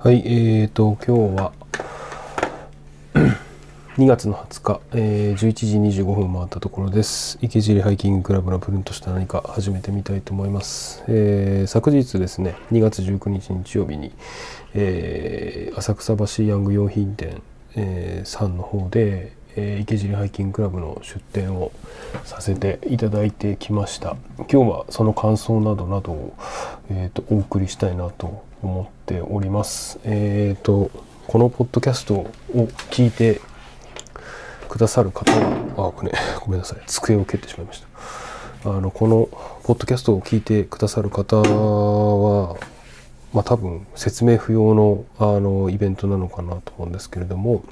はい、えーと、今日は 2月の20日、えー、11時25分回ったところです。池尻ハイキングクラブのプリントした何か始めてみたいと思います。えー昨日ですね、2月19日日曜日に、えー浅草橋ヤング用品店、えーさんの方で、えー池尻ハイキングクラブの出店をさせていただいてきました。今日はその感想などなどを、えーとお送りしたいなと思っております。えーとこのポッドキャストを聞いてくださる方は、あ、これ、ごめんなさい、机を蹴ってしまいました。あの、この、ポッドキャストを聞いてくださる方は、まあ多分、説明不要の、あの、イベントなのかなと思うんですけれども、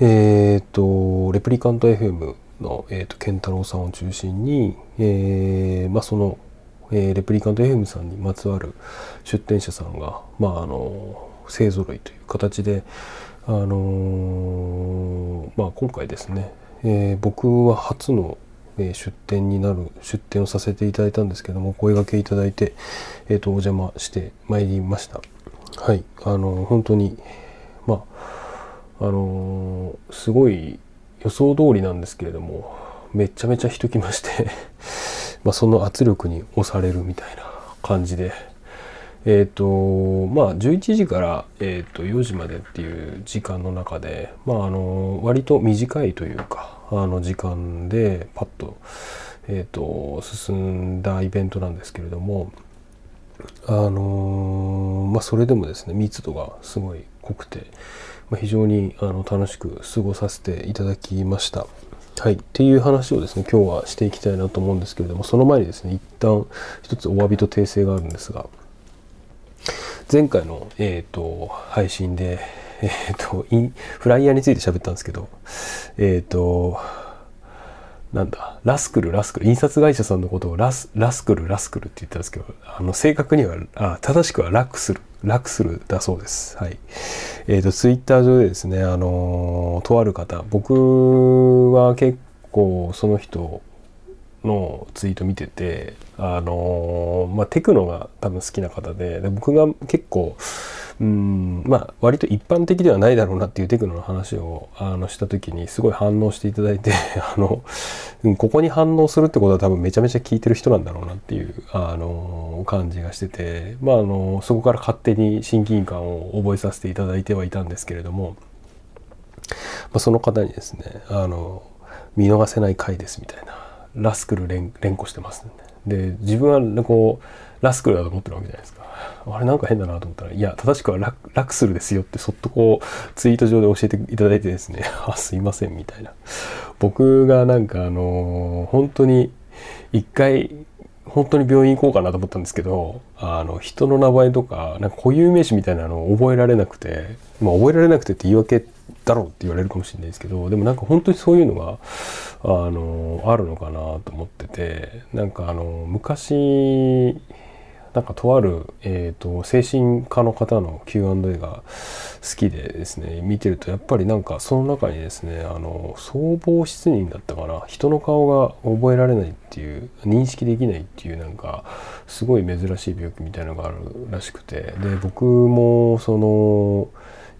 えっ、と、レプリカント FM の、えー、と健太郎さんを中心に、えーまあ、その、えーレプリカント FM さんにまつわる出店者さんが、まあ、あの勢ぞろいという形で、あのまあ、今回ですね、えー僕は初の、出店になる出店をさせていただいたんですけどもお声掛けいただいて、えー、とお邪魔してまいりました。はい、あの本当にまああのすごい予想通りなんですけれどもめちゃめちゃ人来ましてまあその圧力に押されるみたいな感じでえっ、とまあ11時から、えー、と4時までっていう時間の中でまああの割と短いというかあの時間でパッと,、えー、と進んだイベントなんですけれどもあのまあそれでもですね密度がすごい濃くて、まあ、非常にあの楽しく過ごさせていただきました。はい、っていう話をですね今日はしていきたいなと思うんですけれどもその前にですね一旦一つお詫びと訂正があるんですが前回の、えー、と配信で、えー、とインフライヤーについて喋ったんですけどえっ、となんだラスクルラスクル印刷会社さんのことをラスラスクルラスクルって言ったんですけどあの正確にはあ正しくはラックスル楽するだそうです。はい。えっ、とツイッター上でですねあのとある方僕は結構その人のツイート見ててあのまあテクノが多分好きな方でで僕が結構うんまあ割と一般的ではないだろうなっていうテクノの話をあのした時にすごい反応していただいて あのここに反応するってことは多分めちゃめちゃ聞いてる人なんだろうなっていうあの感じがしててまああのそこから勝手に親近感を覚えさせていただいてはいたんですけれども、まあ、その方にですねあの見逃せない回ですみたいなラスクル連連呼してます、で。自分はこうラスクルだと思ってるわけじゃないですか。あれなんか変だなと思ったらいや正しくはララクスルですよってそっとこうツイート上で教えていただいてですね。あすいませんみたいな。僕がなんかあの本当に一回本当に病院行こうかなと思ったんですけどあの人の名前とかなんか固有名詞みたいなのを覚えられなくてまあ覚えられなくてって言い訳だろうって言われるかもしれないですけどでもなんか本当にそういうのがあのあるのかなと思っててなんかあの昔なんかとある、えー、と精神科の方の Q&A が好きでですね見てるとやっぱりなんかその中にですねあの総合失認だったかな人の顔が覚えられないっていう認識できないっていうなんかすごい珍しい病気みたいなのがあるらしくてで僕もその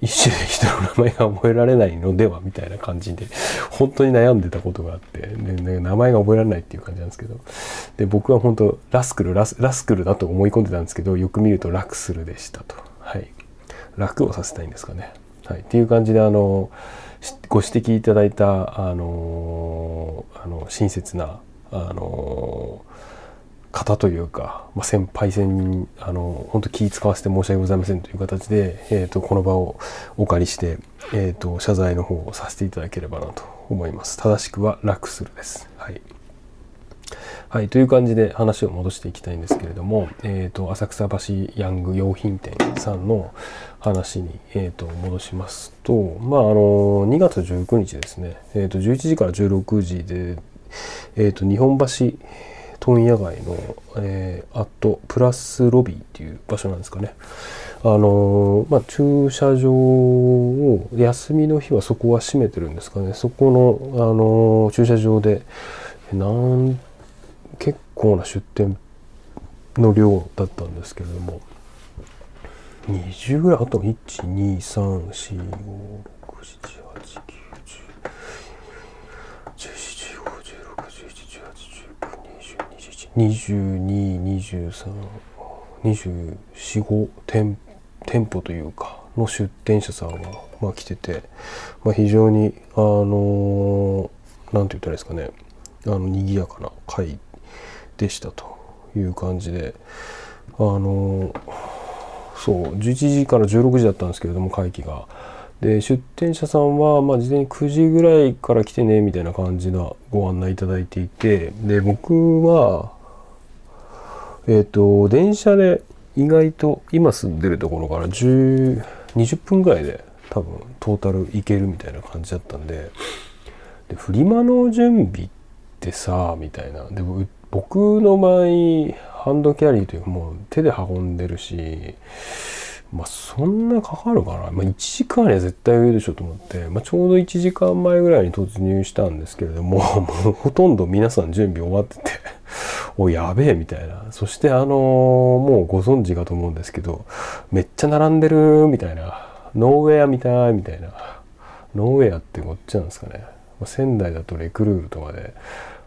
一種で人の名前が覚えられないのではみたいな感じで本当に悩んでたことがあって、ね、名前が覚えられないっていう感じなんですけどで僕は本当ラスクルラスラスクルだと思い込んでたんですけどよく見るとラクスルでしたと。はい。楽をさせたいんですかね。はい。っていう感じであのご指摘いただいたあのあの親切なあの方というか、まあ、先輩戦にあの本当気使わせて申し訳ございませんという形で、えー、とこの場をお借りして、えー、と謝罪の方をさせていただければなと思います。正しくは楽するです。はい。はい、という感じで話を戻していきたいんですけれども、えー、と浅草橋ヤング用品店さんの話に、えー、と戻しますと、まあ、あの2月19日ですね、えー、と11時から16時で、えー、と日本橋問屋街の、えー、アットプラスロビーっていう場所なんですかね。あのーまあ、駐車場を休みの日はそこは閉めてるんですかねそこの、あのー駐車場でなん結構な出店の量だったんですけれども20ぐらいあったの1234567891011121324店店舗というかの出店者さんが、まあ、来てて、まあ、非常にあの何て言ったらいいですかねあの賑やかな会でしたという感じであのそう11時から16時だったんですけれども会期が。で出店者さんは、まあ、事前に9時ぐらいから来てねみたいな感じのご案内いただいていてで僕はえっ、ー、と電車で意外と今住んでるところから10 20分ぐらいで多分トータルいけるみたいな感じだったんででフリマの準備ってさみたいな。でも僕の場合ハンドキャリーというかもう手で運んでるしまあそんなかかるかな、まあ、1時間には絶対上でしょと思って、まあ、ちょうど1時間前ぐらいに突入したんですけれども もうほとんど皆さん準備終わってておやべえみたいな。そしてあのー、もうご存知かと思うんですけどめっちゃ並んでるみたいな。ノーウェアみたいみたいな。ノーウェアってこっちなんですかね、仙台だとレクルールとかで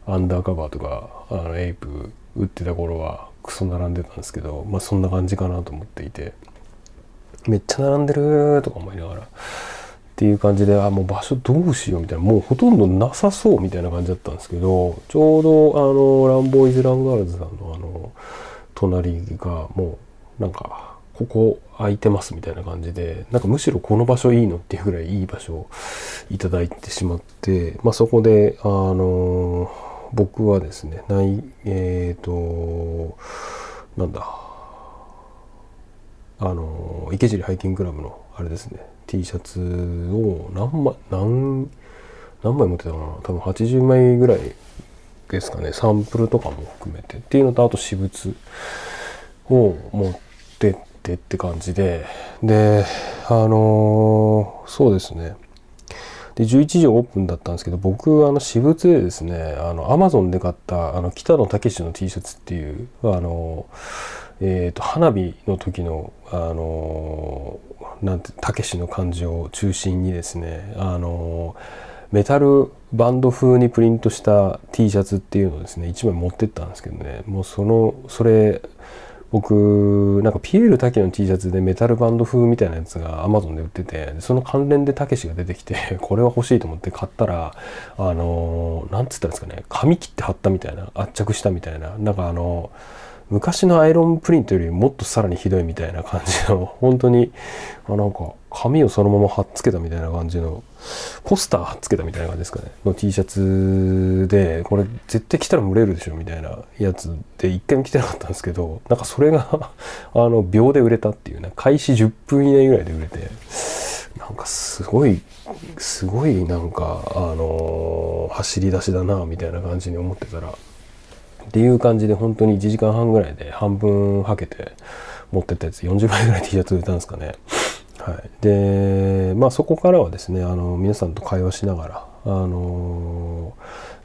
アンダーカバーとかあのエイプ売ってた頃はクソ並んでたんですけどまあそんな感じかなと思っていて。めっちゃ並んでるとか思いながら。っていう感じであもう場所どうしようみたいなもうほとんどなさそうみたいな感じだったんですけどちょうどあのランボーイズ・ランガールズさんのあの隣がもうなんかここ空いてますみたいな感じでなんかむしろこの場所いいのっていうぐらいいい場所をいただいてしまって、まあ、そこであの僕はですねないえっ、ー、となんだあの池尻ハイキングクラブのあれですね T シャツを何枚何何枚持ってたかな？多分80枚ぐらいですかね。サンプルとかも含めて。っていうのとあと私物を持ってってって感じで。であのー、そうですね。で11時オープンだったんですけど僕あの私物でですねあのアマゾンで買ったあの北野武の T シャツっていうあのえーと、花火の時のあのなんてたけしの感じを中心にですねあのメタルバンド風にプリントした T シャツっていうのをですね1枚持ってったんですけどねもうそのそれ僕なんかピエール滝の T シャツでメタルバンド風みたいなやつが Amazon で売っててその関連でたけしが出てきて これは欲しいと思って買ったらあのなんつったんですかね紙切って貼ったみたいな圧着したみたいななんかあの昔のアイロンプリントよりもっとさらにひどいみたいな感じの本当にあなんか紙をそのまま貼っつけたみたいな感じのポスター貼っつけたみたいな感じですかねの T シャツでこれ絶対着たら蒸れるでしょみたいなやつで一回も着てなかったんですけどなんかそれがあの秒で売れたっていうね開始10分以内ぐらいで売れてなんかすごいすごいなんかあのー、走り出しだなみたいな感じに思ってたらっていう感じで本当に1時間半ぐらいで半分はけて持ってったやつ40枚ぐらい T シャツ売れたんですかね。はい、でまあそこからはですねあの皆さんと会話しながら、あの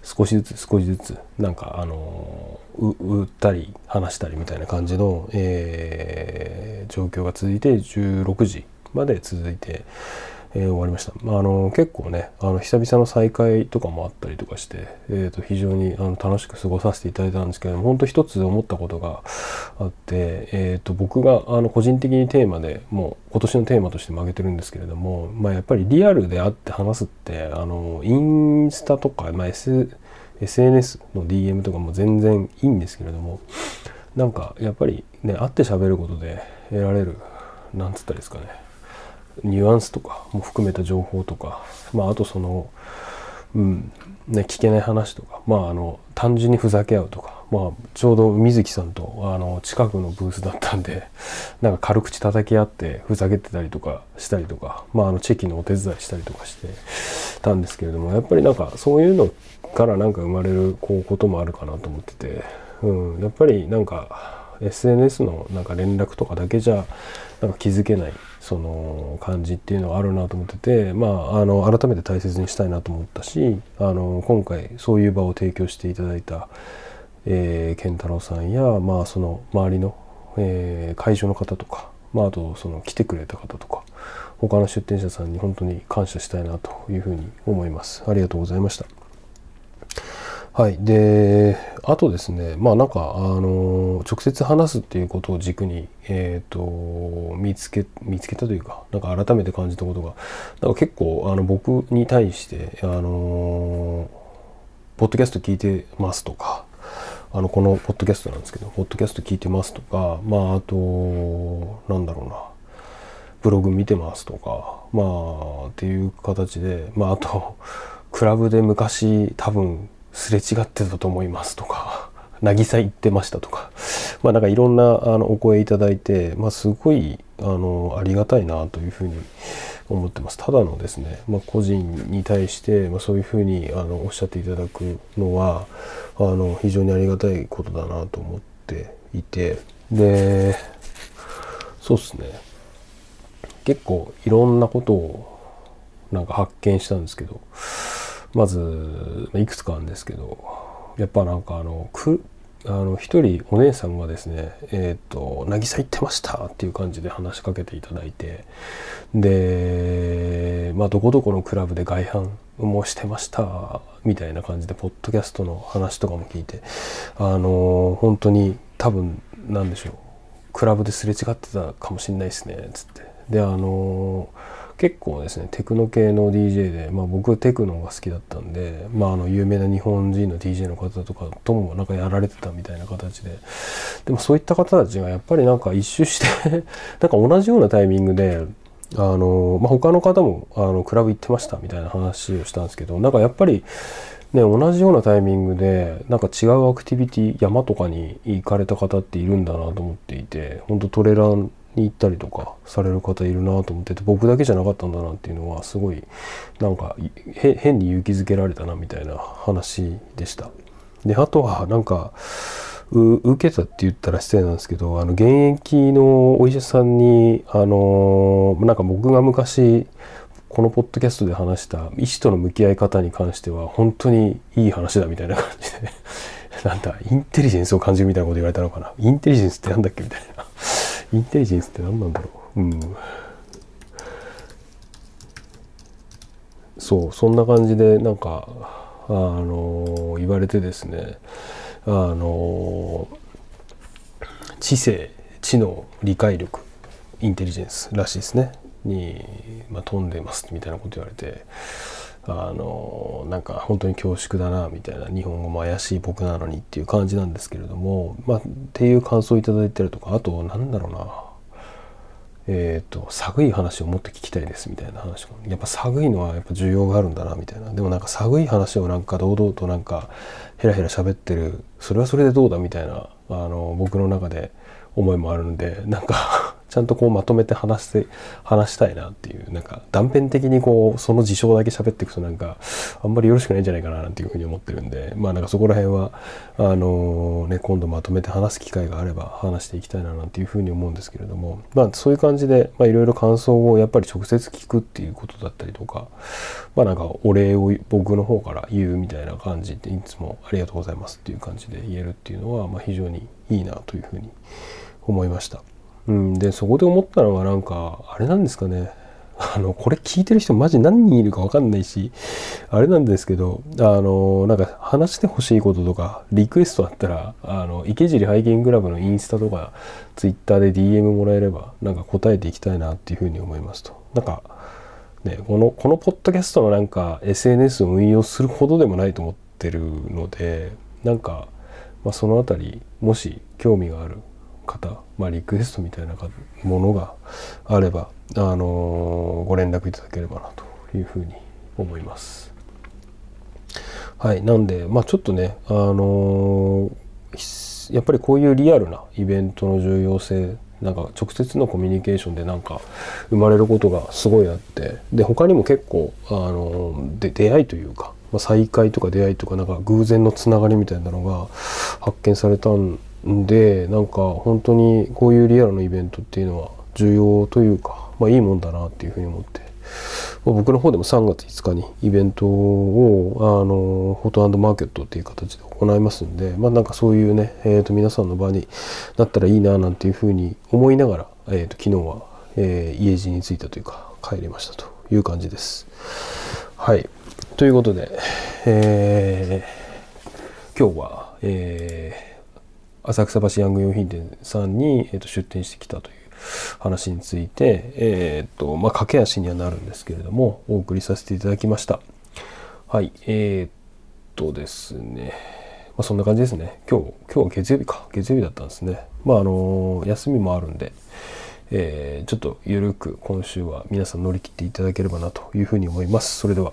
ー、少しずつ少しずつなんか、あのー、売ったり話したりみたいな感じの、えー、状況が続いて16時まで続いて、えー、終わりました。まあ、あの結構ねあの久々の再会とかもあったりとかして、えー、と非常にあの楽しく過ごさせていただいたんですけども本当一つ思ったことがあって、えー、と僕があの個人的にテーマでもう今年のテーマとしても挙げてるんですけれども、まあ、やっぱりリアルで会って話すってあのインスタとか、まあ S、SNS の DM とかも全然いいんですけれどもなんかやっぱりね会って喋ることで得られるなんつったですかねニュアンスとかも含めた情報とか、まあ、あとその、うんね、聞けない話とか、まあ、あの単純にふざけ合うとか、まあ、ちょうど水木さんとあの近くのブースだったんで なんか軽口叩き合ってふざけてたりとかしたりとか、まあ、あのチェキのお手伝いしたりとかしてたんですけれどもやっぱりなんかそういうのからなんか生まれるこうこともあるかなと思ってて、うん、やっぱりなんか SNS のなんか連絡とかだけじゃなんか気づけないその感じっていうのはあるなと思ってて、まあ、あの改めて大切にしたいなと思ったしあの今回そういう場を提供していただいた、えー、健太郎さんや、まあ、その周りの、えー、会場の方とかまあ、あとその来てくれた方とか他の出店者さんに本当に感謝したいなというふうに思います。ありがとうございました。はい。であとですねまあなんかあの直接話すっていうことを軸にえっ、ー、と見つけ見つけたというかなんか改めて感じたことがなんか結構あの僕に対してあのポッドキャスト聞いてますとかあのこのポッドキャストなんですけどポッドキャスト聞いてますとかまああとなんだろうなブログ見てますとかまあっていう形でまああとクラブで昔多分すれ違ってたと思いますとか 渚行ってましたとか。まあなんかいろんなあのお声いただいてまあすごいあのありがたいなというふうに思ってます。ただのですね、まあ、個人に対して、まあ、そういうふうにあのおっしゃっていただくのはあの非常にありがたいことだなと思っていて。でそうっすね。結構いろんなことをなんか発見したんですけどまずいくつかあるんですけどやっぱなんかあのくあの一人お姉さんがですね「えっ、ー、と渚行ってました」っていう感じで話しかけていただいてでまあどこどこのクラブで外反もしてましたみたいな感じでポッドキャストの話とかも聞いてあの本当に多分なんでしょうクラブですれ違ってたかもしんないですねつって。であの結構ですねテクノ系の DJ で、まあ、僕テクノが好きだったんで、まあ、あの有名な日本人の DJ の方とかともなんかやられてたみたいな形で。でもそういった方たちがやっぱりなんか一周して なんか同じようなタイミングであの、まあ、他の方もあのクラブ行ってましたみたいな話をしたんですけどなんかやっぱりね、同じようなタイミングでなんか違うアクティビティ山とかに行かれた方っているんだなと思っていて本当トレランに行ったりとかされる方いるなと思ってて僕だけじゃなかったんだなっていうのはすごいなんか変に勇気づけられたなみたいな話でした。であとはなんか受けたって言ったら失礼なんですけどあの現役のお医者さんにあのなんか僕が昔このポッドキャストで話した医師との向き合い方に関しては本当にいい話だみたいな感じで なんだインテリジェンスを感じるみたいなこと言われたのかなインテリジェンスってなんだっけみたいなインテリジェンスって何なんだろう？うん。そうそんな感じでなんかあの言われてですねあの知性知能理解力インテリジェンスらしいですね。に、まあ、飛んでますみたいなこと言われて。あのなんか本当に恐縮だなみたいな日本語も怪しい僕なのにっていう感じなんですけれどもまあっていう感想をいただいたりとかあとなんだろうな。えっ、ー、と寒い話をもっと聞きたいですみたいな話も。やっぱ寒いのはやっぱ需要があるんだなみたいな。でもなんか寒い話をなんか堂々となんかヘラヘラ喋ってる。それはそれでどうだみたいなあの僕の中で思いもあるんでなんかちゃんとこうまとめて話して話したいなっていうなんか断片的にこうその事象だけ喋っていくとなんかあんまりよろしくないんじゃないかななんていうふうに思ってるんでまあなんかそこら辺はあのね今度まとめて話す機会があれば話していきたいななんていうふうに思うんですけれどもまあそういう感じでいろいろ感想をやっぱり直接聞くっていうことだったりとかまあなんかお礼を僕の方から言うみたいな感じでいつもありがとうございますっていう感じで言えるっていうのはまあ非常にいいなというふうに思いました。うん、でそこで思ったのがなんかあれなんですかね。あのこれ聞いてる人マジ何人いるか分かんないしあれなんですけどあのなんか話してほしいこととかリクエストあったらあの池尻ハイキングラブのインスタとかツイッターで DM もらえればなんか答えていきたいなっていうふうに思いますと。なんかねこのこのポッドキャストのなんか SNS を運用するほどでもないと思ってるのでなんか、まあ、その辺りもし興味がある方、まあ、リクエストみたいなものがあれば、あのー、ご連絡いただければなというふうに思います。はい、なんで、まあ、ちょっとね、あのー、やっぱりこういうリアルなイベントの重要性なんか直接のコミュニケーションでなんか生まれることがすごいあってで他にも結構あので出会いというか、まあ、再会とか出会いとかなんか偶然のつながりみたいなのが発見されたんでなんか本当にこういうリアルなイベントっていうのは重要というか、まあ、いいもんだなっていうふうに思ってまあ僕の方でも3月5日にイベントをあのフォトマーケットっていう形で行いますんで、まあ、なんかそういうね、えー、と皆さんの場になったらいいななんていうふうに思いながら、えー、と昨日は、えー、家路に着いたというか帰りましたという感じです。はいということで、えー、今日は、えー、浅草橋ヤング用品店さんに、えー、と出店してきたという話について、えっ、と、まあ、駆け足にはなるんですけれども、お送りさせていただきました。はい、えー、っとですね、まあ、そんな感じですね。今日、今日は月曜日か。月曜日だったんですね。まあ、あの、休みもあるんで、えー、ちょっとゆるく今週は皆さん乗り切っていただければなというふうに思います。それでは。